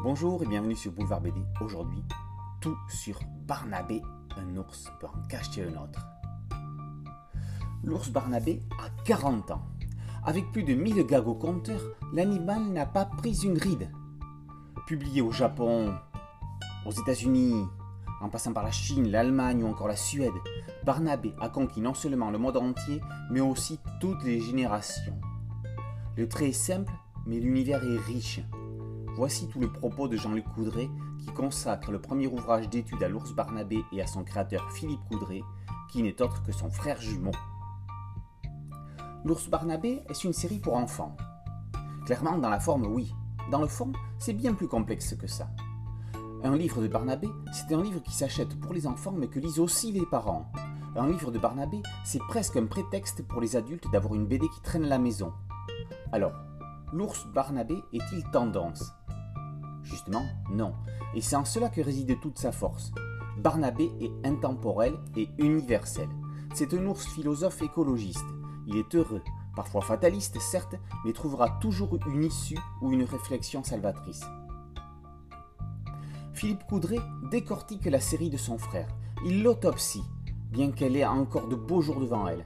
Bonjour et bienvenue sur Boulevard BD. Aujourd'hui, tout sur Barnabé. Un ours peut en cacher un autre. L'ours Barnabé a 40 ans. Avec plus de 1000 gags au compteur, l'animal n'a pas pris une ride. Publié au Japon, aux États-Unis, en passant par la Chine, l'Allemagne ou encore la Suède, Barnabé a conquis non seulement le monde entier, mais aussi toutes les générations. Le trait est simple, mais l'univers est riche. Voici tout le propos de Jean-Luc Coudray qui consacre le premier ouvrage d'étude à l'ours Barnabé et à son créateur Philippe Coudray, qui n'est autre que son frère jumeau. L'ours Barnabé est une série pour enfants. Clairement, dans la forme, oui. Dans le fond, c'est bien plus complexe que ça. Un livre de Barnabé, c'est un livre qui s'achète pour les enfants mais que lisent aussi les parents. Un livre de Barnabé, c'est presque un prétexte pour les adultes d'avoir une BD qui traîne la maison. Alors, l'ours Barnabé est-il tendance? Justement, non. Et c'est en cela que réside toute sa force. Barnabé est intemporel et universel. C'est un ours philosophe écologiste. Il est heureux, parfois fataliste certes, mais trouvera toujours une issue ou une réflexion salvatrice. Philippe Coudray décortique la série de son frère. Il l'autopsie, bien qu'elle ait encore de beaux jours devant elle.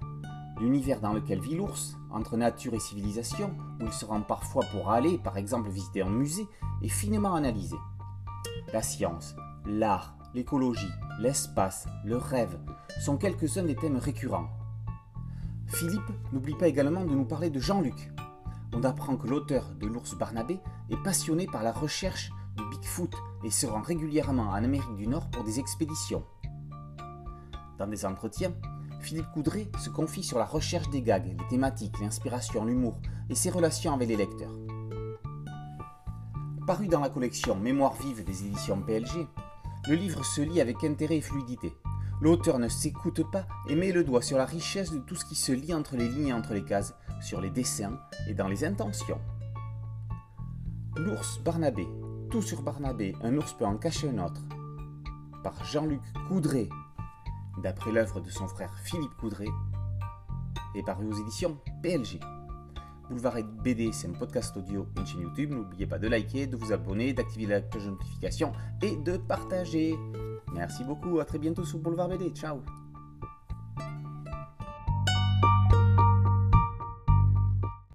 L'univers dans lequel vit l'ours, entre nature et civilisation, où il se rend parfois pour aller, par exemple, visiter un musée, est finement analysé. La science, l'art, l'écologie, l'espace, le rêve sont quelques-uns des thèmes récurrents. Philippe n'oublie pas également de nous parler de Jean-Luc. On apprend que l'auteur de l'ours Barnabé est passionné par la recherche du Bigfoot et se rend régulièrement en Amérique du Nord pour des expéditions. Dans des entretiens, Philippe Coudray se confie sur la recherche des gags, les thématiques, l'inspiration, l'humour et ses relations avec les lecteurs. Paru dans la collection Mémoire vive des éditions PLG, le livre se lit avec intérêt et fluidité. L'auteur ne s'écoute pas et met le doigt sur la richesse de tout ce qui se lit entre les lignes et entre les cases, sur les dessins et dans les intentions. L'ours Barnabé, tout sur Barnabé, un ours peut en cacher un autre. Par Jean-Luc Coudray, d'après l'œuvre de son frère Philippe Coudray, et paru aux éditions PLG. Boulevard BD, c'est un podcast audio une chaîne YouTube. N'oubliez pas de liker, de vous abonner, d'activer la cloche de notification et de partager. Merci beaucoup, à très bientôt sur Boulevard BD. Ciao